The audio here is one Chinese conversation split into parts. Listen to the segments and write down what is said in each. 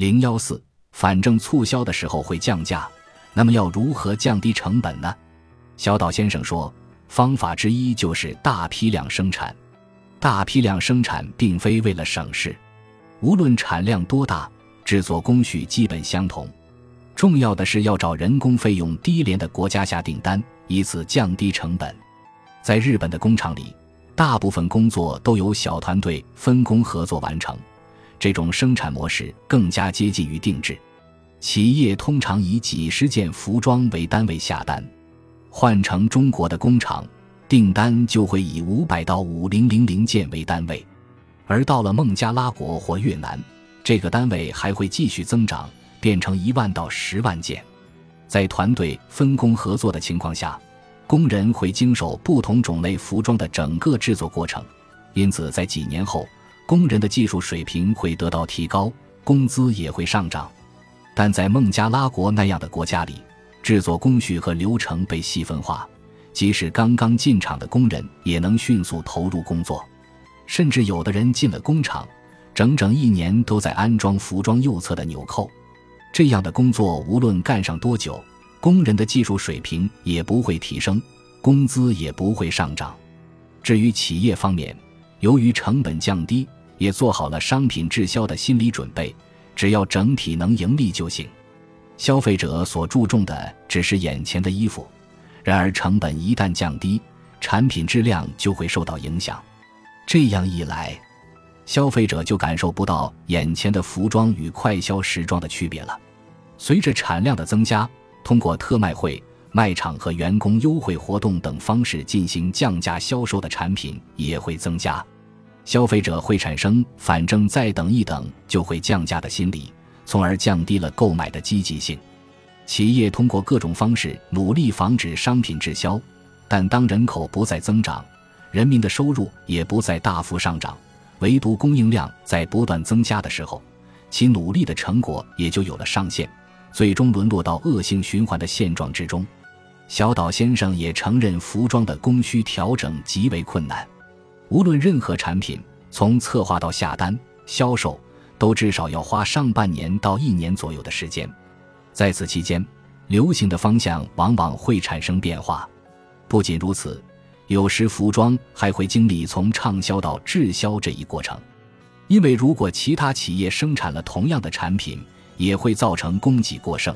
零幺四，反正促销的时候会降价，那么要如何降低成本呢？小岛先生说，方法之一就是大批量生产。大批量生产并非为了省事，无论产量多大，制作工序基本相同。重要的是要找人工费用低廉的国家下订单，以此降低成本。在日本的工厂里，大部分工作都由小团队分工合作完成，这种生产模式更加接近于定制。企业通常以几十件服装为单位下单，换成中国的工厂。订单就会以五百到五零零零件为单位，而到了孟加拉国或越南，这个单位还会继续增长，变成一万到十万件。在团队分工合作的情况下，工人会经手不同种类服装的整个制作过程，因此在几年后，工人的技术水平会得到提高，工资也会上涨。但在孟加拉国那样的国家里，制作工序和流程被细分化。即使刚刚进厂的工人也能迅速投入工作，甚至有的人进了工厂，整整一年都在安装服装右侧的纽扣。这样的工作无论干上多久，工人的技术水平也不会提升，工资也不会上涨。至于企业方面，由于成本降低，也做好了商品滞销的心理准备，只要整体能盈利就行。消费者所注重的只是眼前的衣服。然而，成本一旦降低，产品质量就会受到影响。这样一来，消费者就感受不到眼前的服装与快消时装的区别了。随着产量的增加，通过特卖会、卖场和员工优惠活动等方式进行降价销售的产品也会增加。消费者会产生“反正再等一等就会降价”的心理，从而降低了购买的积极性。企业通过各种方式努力防止商品滞销，但当人口不再增长，人民的收入也不再大幅上涨，唯独供应量在不断增加的时候，其努力的成果也就有了上限，最终沦落到恶性循环的现状之中。小岛先生也承认，服装的供需调整极为困难，无论任何产品，从策划到下单、销售，都至少要花上半年到一年左右的时间。在此期间，流行的方向往往会产生变化。不仅如此，有时服装还会经历从畅销到滞销这一过程。因为如果其他企业生产了同样的产品，也会造成供给过剩。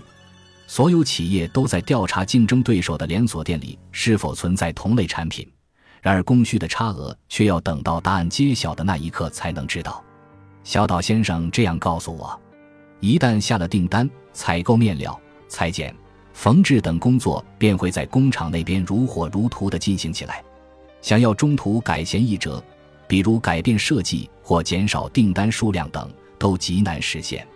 所有企业都在调查竞争对手的连锁店里是否存在同类产品，然而供需的差额却要等到答案揭晓的那一刻才能知道。小岛先生这样告诉我。一旦下了订单，采购面料、裁剪、缝制等工作便会在工厂那边如火如荼地进行起来。想要中途改弦易辙，比如改变设计或减少订单数量等，都极难实现。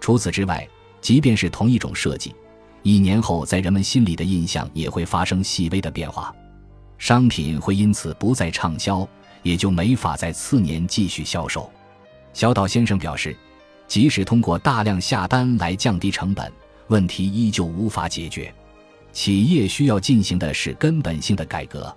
除此之外，即便是同一种设计，一年后在人们心里的印象也会发生细微的变化，商品会因此不再畅销，也就没法在次年继续销售。小岛先生表示。即使通过大量下单来降低成本，问题依旧无法解决。企业需要进行的是根本性的改革。